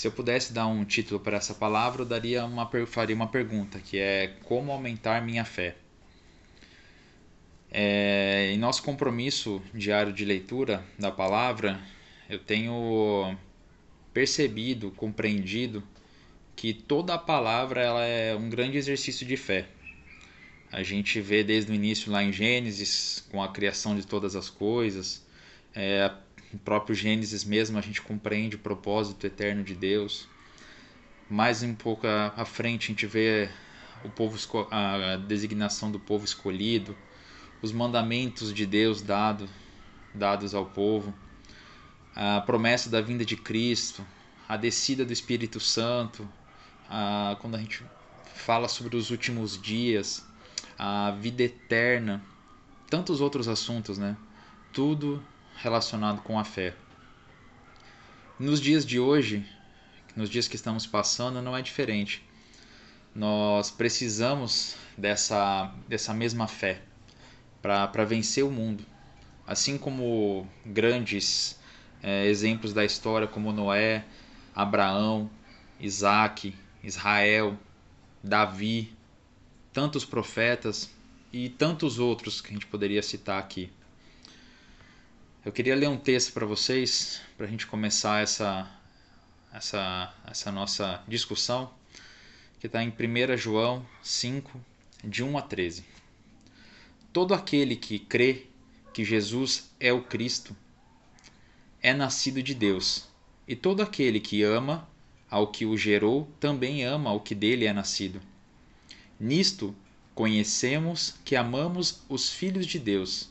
Se eu pudesse dar um título para essa palavra, eu daria uma, faria uma pergunta, que é como aumentar minha fé. É, em nosso compromisso diário de leitura da palavra, eu tenho percebido, compreendido que toda a palavra ela é um grande exercício de fé. A gente vê desde o início lá em Gênesis, com a criação de todas as coisas, é, no próprio Gênesis mesmo a gente compreende o propósito eterno de Deus. Mais um pouco à frente a gente vê o povo a designação do povo escolhido, os mandamentos de Deus dado, dados ao povo, a promessa da vinda de Cristo, a descida do Espírito Santo, a, quando a gente fala sobre os últimos dias, a vida eterna, tantos outros assuntos, né? Tudo relacionado com a fé. Nos dias de hoje, nos dias que estamos passando, não é diferente. Nós precisamos dessa, dessa mesma fé para vencer o mundo. Assim como grandes é, exemplos da história, como Noé, Abraão, Isaac, Israel, Davi, tantos profetas e tantos outros que a gente poderia citar aqui. Eu queria ler um texto para vocês, para a gente começar essa, essa, essa nossa discussão, que está em 1 João 5, de 1 a 13. Todo aquele que crê que Jesus é o Cristo é nascido de Deus, e todo aquele que ama ao que o gerou também ama ao que dele é nascido. Nisto conhecemos que amamos os filhos de Deus,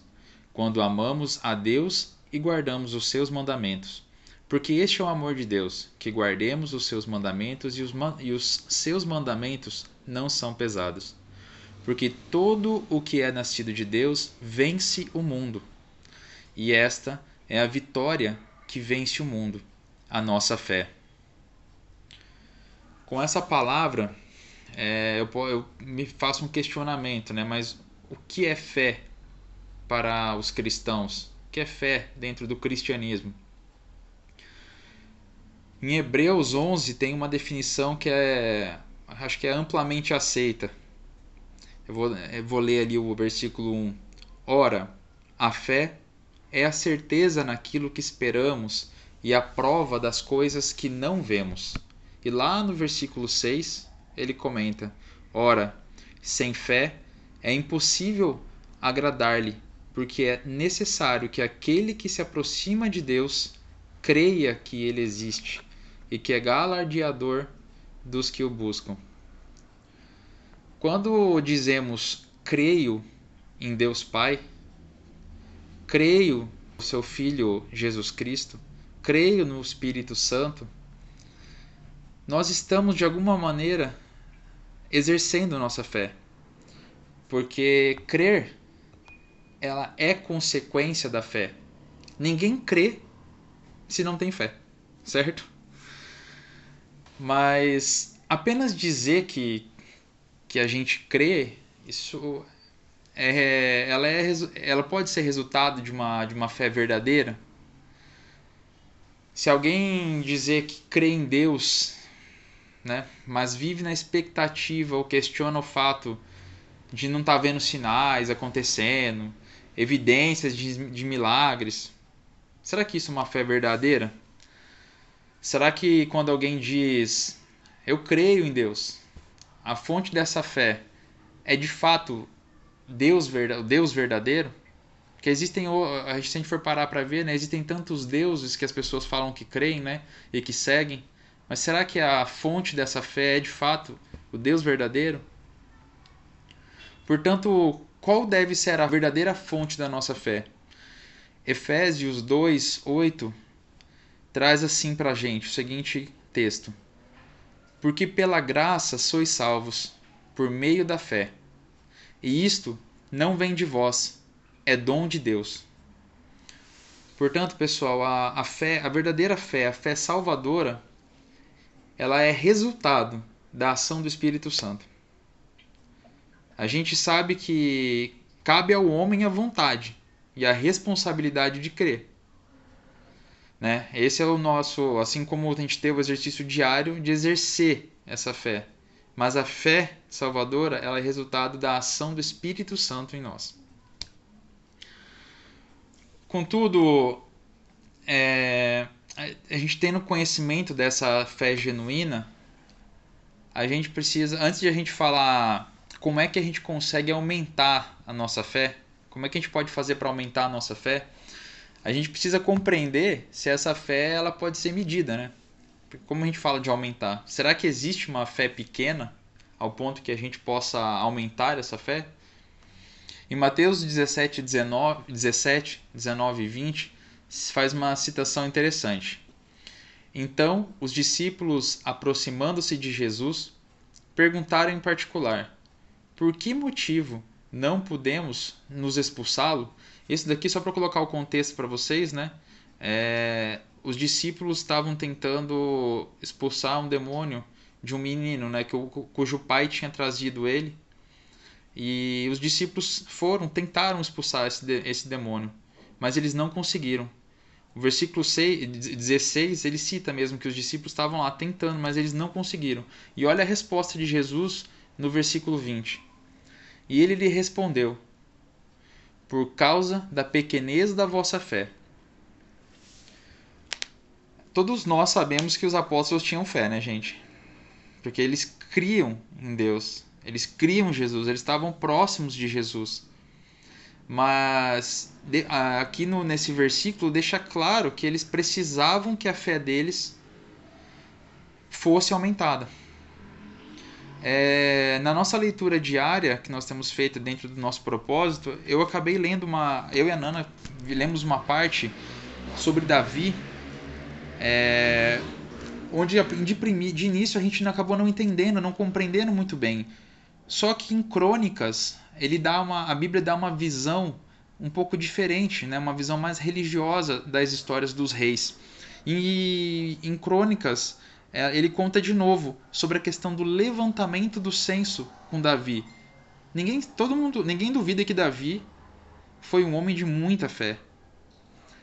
quando amamos a Deus e guardamos os seus mandamentos. Porque este é o amor de Deus, que guardemos os seus mandamentos e os, e os seus mandamentos não são pesados porque todo o que é nascido de Deus vence o mundo. E esta é a vitória que vence o mundo, a nossa fé. Com essa palavra, é, eu, eu, me faço um questionamento, né? Mas o que é fé para os cristãos? Que é fé dentro do cristianismo? Em Hebreus 11 tem uma definição que é, acho que é amplamente aceita, eu vou, eu vou ler ali o versículo 1. Ora, a fé é a certeza naquilo que esperamos e a prova das coisas que não vemos. E lá no versículo 6, ele comenta: Ora, sem fé é impossível agradar-lhe, porque é necessário que aquele que se aproxima de Deus creia que ele existe e que é galardeador dos que o buscam. Quando dizemos creio em Deus Pai, creio no seu Filho Jesus Cristo, creio no Espírito Santo, nós estamos de alguma maneira exercendo nossa fé. Porque crer ela é consequência da fé. Ninguém crê se não tem fé, certo? Mas apenas dizer que que a gente crê, isso é, ela, é, ela pode ser resultado de uma, de uma fé verdadeira. Se alguém dizer que crê em Deus, né, mas vive na expectativa ou questiona o fato de não estar tá vendo sinais acontecendo, evidências de, de milagres, será que isso é uma fé verdadeira? Será que quando alguém diz eu creio em Deus, a fonte dessa fé é de fato Deus, Deus verdadeiro? Porque existem, a gente, se a gente for parar para ver, né, existem tantos deuses que as pessoas falam que creem né, e que seguem, mas será que a fonte dessa fé é de fato o Deus verdadeiro? Portanto, qual deve ser a verdadeira fonte da nossa fé? Efésios 2, 8 traz assim para a gente o seguinte texto. Porque pela graça sois salvos, por meio da fé. E isto não vem de vós, é dom de Deus. Portanto, pessoal, a, a fé, a verdadeira fé, a fé salvadora, ela é resultado da ação do Espírito Santo. A gente sabe que cabe ao homem a vontade e a responsabilidade de crer. Né? Esse é o nosso, assim como a gente teve o exercício diário de exercer essa fé. Mas a fé salvadora ela é resultado da ação do Espírito Santo em nós. Contudo, é, a gente tendo conhecimento dessa fé genuína, a gente precisa, antes de a gente falar como é que a gente consegue aumentar a nossa fé, como é que a gente pode fazer para aumentar a nossa fé, a gente precisa compreender se essa fé ela pode ser medida, né? Como a gente fala de aumentar? Será que existe uma fé pequena ao ponto que a gente possa aumentar essa fé? Em Mateus 17, 19, 17, 19 e 20, faz uma citação interessante. Então, os discípulos, aproximando-se de Jesus, perguntaram em particular: Por que motivo não podemos nos expulsá-lo? Esse daqui, só para colocar o contexto para vocês, né? É, os discípulos estavam tentando expulsar um demônio de um menino, né? Que, cujo pai tinha trazido ele. E os discípulos foram, tentaram expulsar esse, esse demônio, mas eles não conseguiram. O versículo 6, 16, ele cita mesmo que os discípulos estavam lá tentando, mas eles não conseguiram. E olha a resposta de Jesus no versículo 20. E ele lhe respondeu: por causa da pequenez da vossa fé. Todos nós sabemos que os apóstolos tinham fé, né, gente? Porque eles criam em Deus, eles criam Jesus, eles estavam próximos de Jesus. Mas aqui no, nesse versículo deixa claro que eles precisavam que a fé deles fosse aumentada. É, na nossa leitura diária que nós temos feito dentro do nosso propósito, eu acabei lendo uma. Eu e a Nana lemos uma parte sobre Davi, é, onde de, de início a gente acabou não entendendo, não compreendendo muito bem. Só que em Crônicas, ele dá uma, a Bíblia dá uma visão um pouco diferente, né? uma visão mais religiosa das histórias dos reis. E em Crônicas, ele conta de novo sobre a questão do levantamento do censo com Davi. Ninguém, todo mundo, ninguém duvida que Davi foi um homem de muita fé.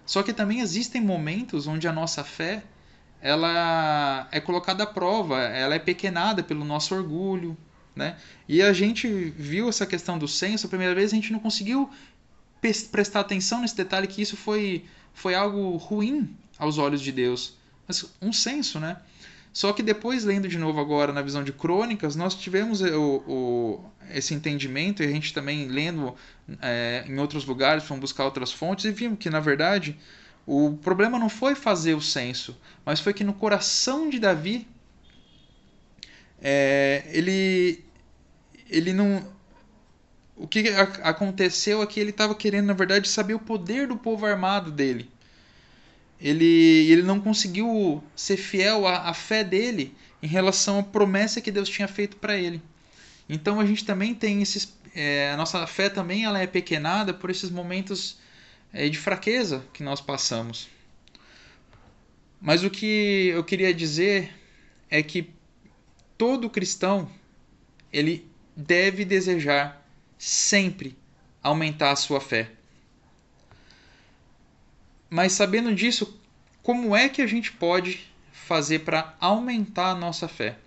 Só que também existem momentos onde a nossa fé ela é colocada à prova, ela é pequenada pelo nosso orgulho, né? E a gente viu essa questão do censo a primeira vez, a gente não conseguiu prestar atenção nesse detalhe que isso foi, foi algo ruim aos olhos de Deus. Mas um censo, né? Só que depois, lendo de novo agora na visão de crônicas, nós tivemos o, o esse entendimento e a gente também lendo é, em outros lugares, fomos buscar outras fontes e vimos que, na verdade, o problema não foi fazer o censo, mas foi que no coração de Davi, é, ele, ele não. O que aconteceu é que ele estava querendo, na verdade, saber o poder do povo armado dele ele, ele não conseguiu ser fiel à, à fé dele em relação à promessa que Deus tinha feito para ele. Então a gente também tem esses. É, a nossa fé também ela é pequenada por esses momentos é, de fraqueza que nós passamos. Mas o que eu queria dizer é que todo cristão ele deve desejar sempre aumentar a sua fé. Mas sabendo disso, como é que a gente pode fazer para aumentar a nossa fé?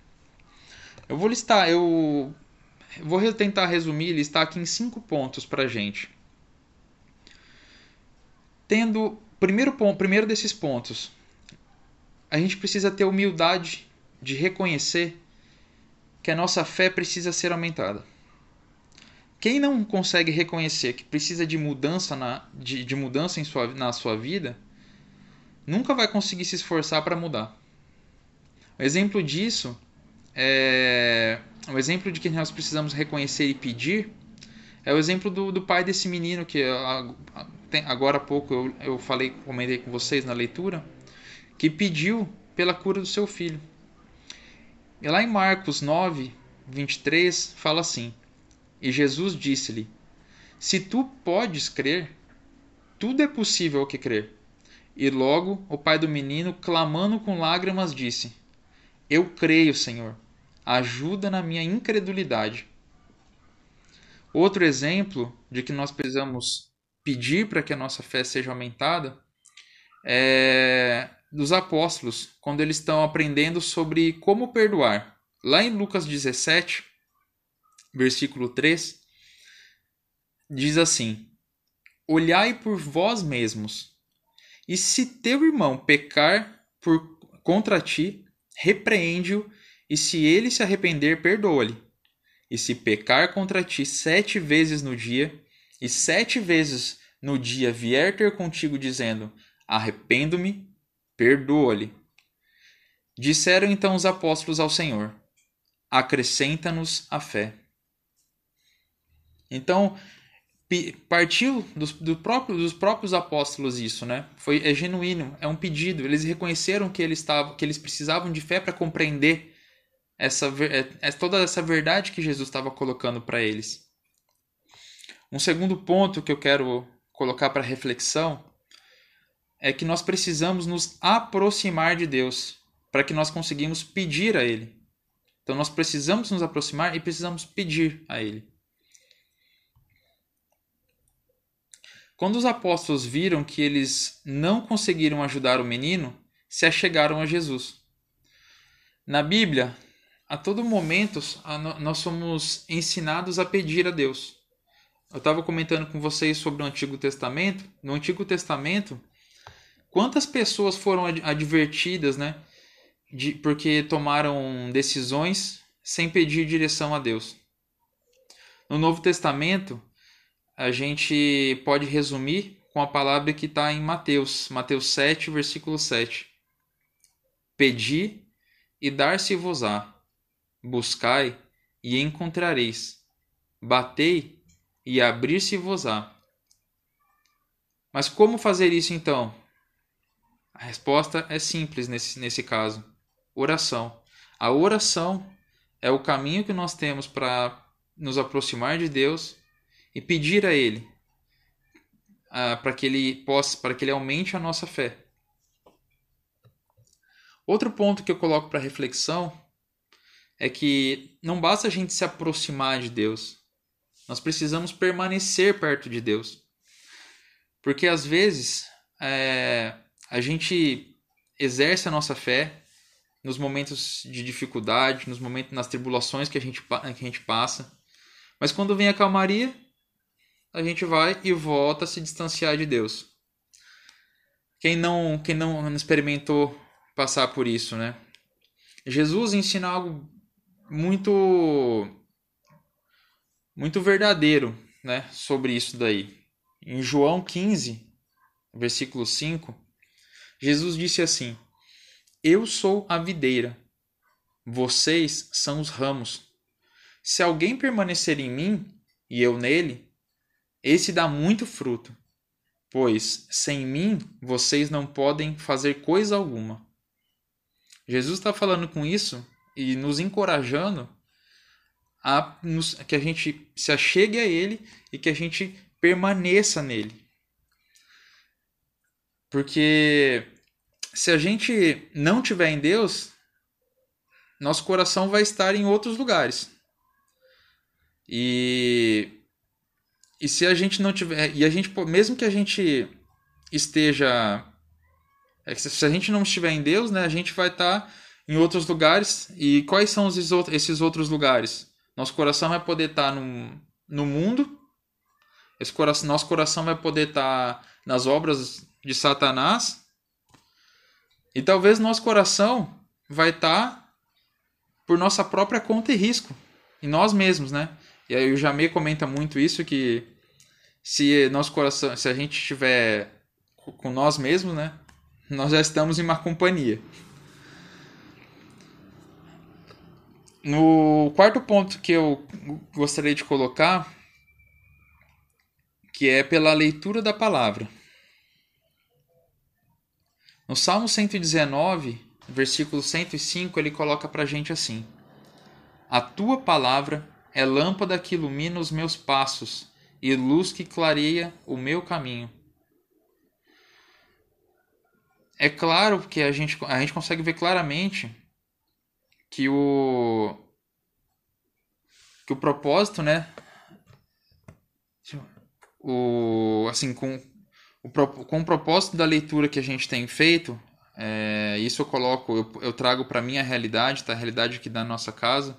Eu vou listar, eu vou tentar resumir, listar aqui em cinco pontos para gente. Tendo primeiro ponto, primeiro desses pontos, a gente precisa ter humildade de reconhecer que a nossa fé precisa ser aumentada. Quem não consegue reconhecer que precisa de mudança na, de, de mudança em sua, na sua vida, nunca vai conseguir se esforçar para mudar. O exemplo disso é o exemplo de que nós precisamos reconhecer e pedir é o exemplo do, do pai desse menino que agora há pouco eu, eu falei, comentei com vocês na leitura, que pediu pela cura do seu filho. E lá em Marcos 9, 23, fala assim: e Jesus disse-lhe: Se tu podes crer, tudo é possível ao que crer. E logo o pai do menino, clamando com lágrimas, disse: Eu creio, Senhor, ajuda na minha incredulidade. Outro exemplo de que nós precisamos pedir para que a nossa fé seja aumentada é, dos apóstolos, quando eles estão aprendendo sobre como perdoar. Lá em Lucas 17, versículo 3, diz assim: Olhai por vós mesmos, e se teu irmão pecar por, contra ti, repreende-o, e se ele se arrepender, perdoa-lhe. E se pecar contra ti sete vezes no dia, e sete vezes no dia vier ter contigo dizendo: Arrependo-me, perdoa-lhe. Disseram então os apóstolos ao Senhor: Acrescenta-nos a fé. Então, partiu dos, do próprio, dos próprios apóstolos isso, né? Foi é genuíno, é um pedido. Eles reconheceram que eles que eles precisavam de fé para compreender essa é, é, toda essa verdade que Jesus estava colocando para eles. Um segundo ponto que eu quero colocar para reflexão é que nós precisamos nos aproximar de Deus para que nós conseguimos pedir a Ele. Então nós precisamos nos aproximar e precisamos pedir a Ele. Quando os apóstolos viram que eles não conseguiram ajudar o menino, se achegaram a Jesus. Na Bíblia, a todo momento, nós somos ensinados a pedir a Deus. Eu estava comentando com vocês sobre o Antigo Testamento. No Antigo Testamento, quantas pessoas foram advertidas, né? De, porque tomaram decisões sem pedir direção a Deus. No Novo Testamento, a gente pode resumir com a palavra que está em Mateus, Mateus 7, versículo 7. Pedi e dar-se-vos-á, buscai e encontrareis, batei e abrir-se-vos-á. Mas como fazer isso então? A resposta é simples nesse, nesse caso: oração. A oração é o caminho que nós temos para nos aproximar de Deus e pedir a Ele uh, para que Ele possa, para que Ele aumente a nossa fé. Outro ponto que eu coloco para reflexão é que não basta a gente se aproximar de Deus, nós precisamos permanecer perto de Deus. Porque às vezes é, a gente exerce a nossa fé nos momentos de dificuldade, nos momentos nas tribulações que a gente, que a gente passa. Mas quando vem a calmaria, a gente vai e volta a se distanciar de Deus. Quem não, quem não experimentou passar por isso, né? Jesus ensina algo muito muito verdadeiro né, sobre isso daí. Em João 15, versículo 5, Jesus disse assim: Eu sou a videira, vocês são os ramos. Se alguém permanecer em mim e eu nele, esse dá muito fruto, pois sem mim vocês não podem fazer coisa alguma. Jesus está falando com isso e nos encorajando a nos, que a gente se achegue a Ele e que a gente permaneça nele. Porque se a gente não tiver em Deus, nosso coração vai estar em outros lugares. E e se a gente não tiver e a gente mesmo que a gente esteja é se a gente não estiver em Deus, né, a gente vai estar em outros lugares. E quais são esses outros lugares? Nosso coração vai poder estar tá no, no mundo. Esse coração, nosso coração vai poder estar tá nas obras de Satanás. E talvez nosso coração vai estar tá por nossa própria conta e risco. Em nós mesmos, né? E aí o Jamê comenta muito isso que se nosso coração, se a gente estiver com nós mesmos, né? Nós já estamos em má companhia. No quarto ponto que eu gostaria de colocar, que é pela leitura da palavra. No Salmo 119, versículo 105, ele coloca para gente assim: A tua palavra é lâmpada que ilumina os meus passos e luz que clareia o meu caminho. É claro que a gente, a gente consegue ver claramente que o que o propósito, né, o assim com o, com o propósito da leitura que a gente tem feito, é, isso eu coloco, eu, eu trago para minha realidade, tá? A realidade aqui da nossa casa.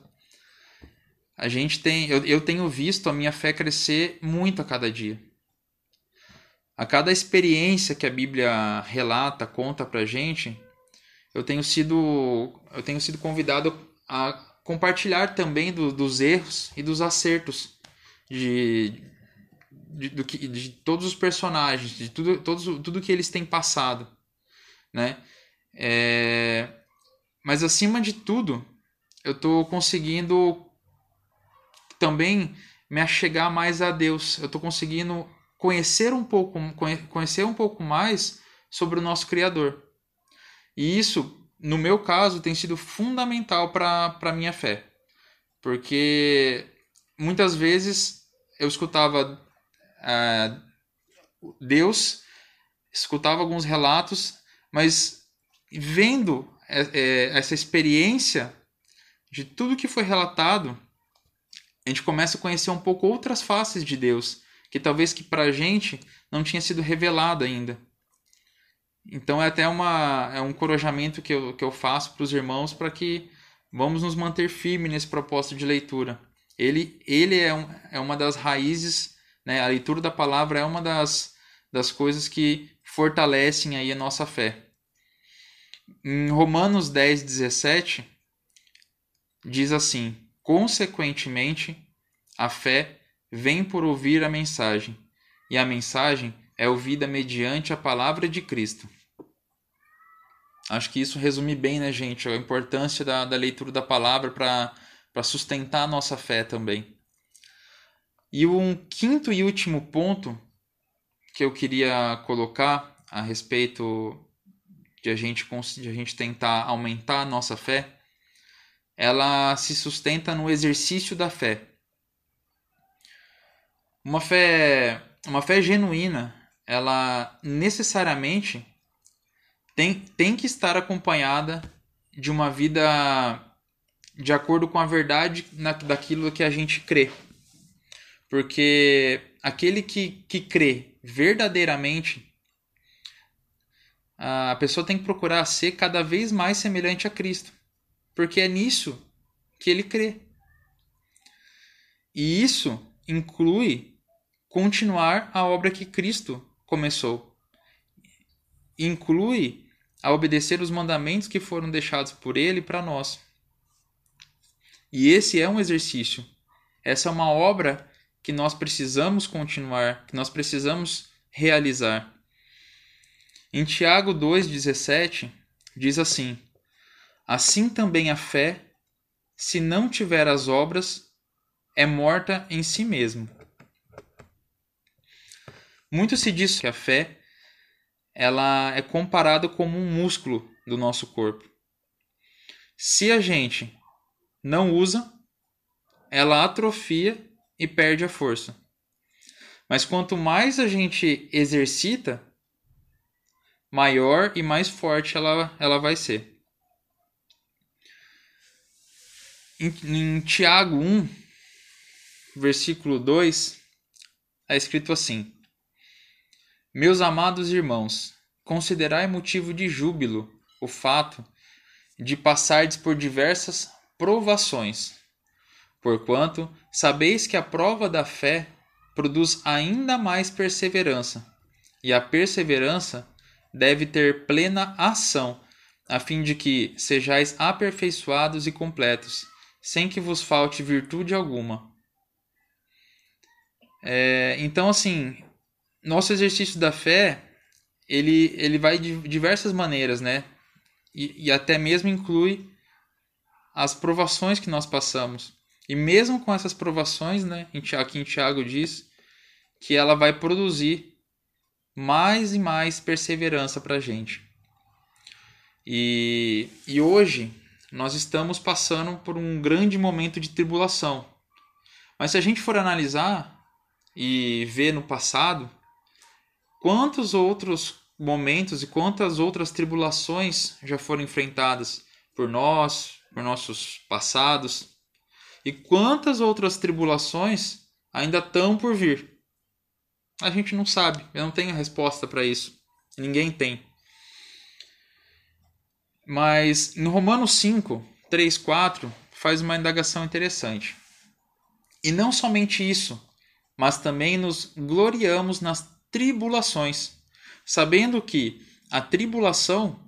A gente tem, eu, eu tenho visto a minha fé crescer muito a cada dia. A cada experiência que a Bíblia relata, conta pra gente, eu tenho sido, eu tenho sido convidado a compartilhar também do, dos erros e dos acertos de, de, do que, de todos os personagens, de tudo, todos, tudo que eles têm passado, né? É, mas acima de tudo, eu estou conseguindo também me achegar mais a Deus. Eu estou conseguindo conhecer um pouco, conhecer um pouco mais sobre o nosso Criador. E isso, no meu caso, tem sido fundamental para a minha fé. Porque muitas vezes eu escutava uh, Deus, escutava alguns relatos, mas vendo é, é, essa experiência de tudo que foi relatado, a gente começa a conhecer um pouco outras faces de Deus, que talvez que para a gente não tinha sido revelado ainda. Então é até uma, é um encorajamento que eu, que eu faço para os irmãos para que vamos nos manter firmes nesse propósito de leitura. Ele, ele é, um, é uma das raízes, né? a leitura da palavra é uma das, das coisas que fortalecem aí a nossa fé. Em Romanos 10, 17, diz assim: Consequentemente, a fé vem por ouvir a mensagem, e a mensagem é ouvida mediante a palavra de Cristo. Acho que isso resume bem, né, gente, a importância da, da leitura da palavra para sustentar a nossa fé também. E um quinto e último ponto que eu queria colocar a respeito de a gente, de a gente tentar aumentar a nossa fé, ela se sustenta no exercício da fé. Uma fé, uma fé genuína ela necessariamente tem, tem que estar acompanhada de uma vida de acordo com a verdade na, daquilo que a gente crê. Porque aquele que, que crê verdadeiramente, a pessoa tem que procurar ser cada vez mais semelhante a Cristo. Porque é nisso que ele crê. E isso inclui continuar a obra que Cristo começou. Inclui a obedecer os mandamentos que foram deixados por ele para nós. E esse é um exercício. Essa é uma obra que nós precisamos continuar, que nós precisamos realizar. Em Tiago 2,17 diz assim: Assim também a fé, se não tiver as obras, é morta em si mesmo. Muito se diz que a fé ela é comparada como um músculo do nosso corpo. Se a gente não usa, ela atrofia e perde a força. Mas quanto mais a gente exercita, maior e mais forte ela, ela vai ser. Em, em Tiago 1, versículo 2, é escrito assim: meus amados irmãos, considerai motivo de júbilo o fato de passardes por diversas provações, porquanto sabeis que a prova da fé produz ainda mais perseverança, e a perseverança deve ter plena ação, a fim de que sejais aperfeiçoados e completos, sem que vos falte virtude alguma. É, então, assim, nosso exercício da fé ele, ele vai de diversas maneiras, né? E, e até mesmo inclui as provações que nós passamos. E mesmo com essas provações, né? Aqui em Tiago diz que ela vai produzir mais e mais perseverança para a gente. E, e hoje nós estamos passando por um grande momento de tribulação. Mas se a gente for analisar e ver no passado, Quantos outros momentos e quantas outras tribulações já foram enfrentadas por nós, por nossos passados, e quantas outras tribulações ainda estão por vir. A gente não sabe. Eu não tenho resposta para isso. Ninguém tem. Mas em Romanos 5, 3, 4, faz uma indagação interessante. E não somente isso, mas também nos gloriamos nas tribulações, sabendo que a tribulação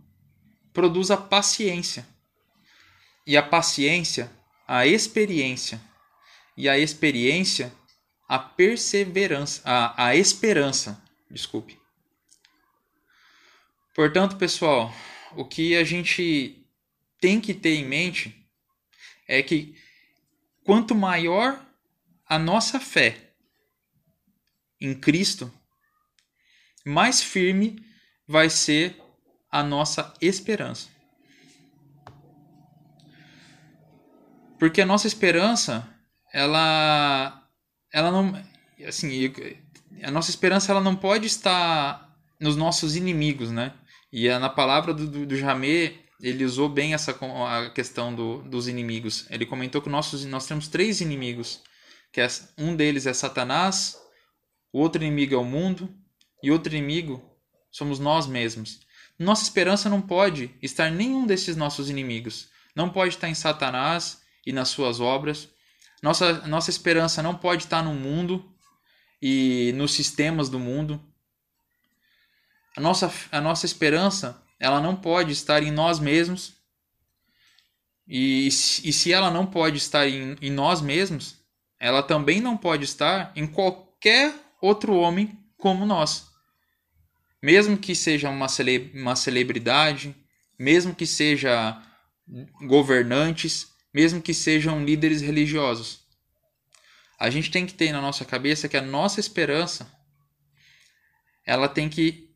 produz a paciência, e a paciência, a experiência, e a experiência, a perseverança, a, a esperança, desculpe. Portanto, pessoal, o que a gente tem que ter em mente é que quanto maior a nossa fé em Cristo, mais firme vai ser a nossa esperança. Porque a nossa esperança, ela ela não assim, a nossa esperança ela não pode estar nos nossos inimigos, né? E na palavra do, do, do Jamé, ele usou bem essa a questão do, dos inimigos. Ele comentou que nossos, nós temos três inimigos, que é, um deles é Satanás, o outro inimigo é o mundo e outro inimigo somos nós mesmos. Nossa esperança não pode estar em nenhum desses nossos inimigos. Não pode estar em Satanás e nas suas obras. Nossa, nossa esperança não pode estar no mundo e nos sistemas do mundo. A nossa, a nossa esperança ela não pode estar em nós mesmos. E, e se ela não pode estar em, em nós mesmos, ela também não pode estar em qualquer outro homem como nós. Mesmo que seja uma, cele, uma celebridade, mesmo que seja governantes, mesmo que sejam líderes religiosos. A gente tem que ter na nossa cabeça que a nossa esperança ela tem que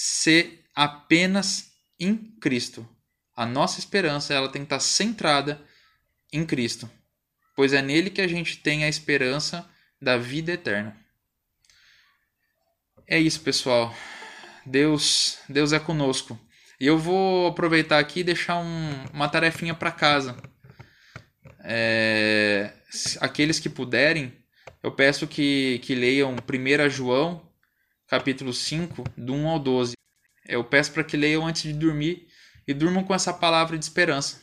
ser apenas em Cristo. A nossa esperança ela tem que estar centrada em Cristo, pois é nele que a gente tem a esperança da vida eterna. É isso, pessoal. Deus, Deus é conosco. E eu vou aproveitar aqui e deixar um, uma tarefinha para casa. É, aqueles que puderem, eu peço que, que leiam 1 João capítulo 5, do 1 ao 12. Eu peço para que leiam antes de dormir e durmam com essa palavra de esperança.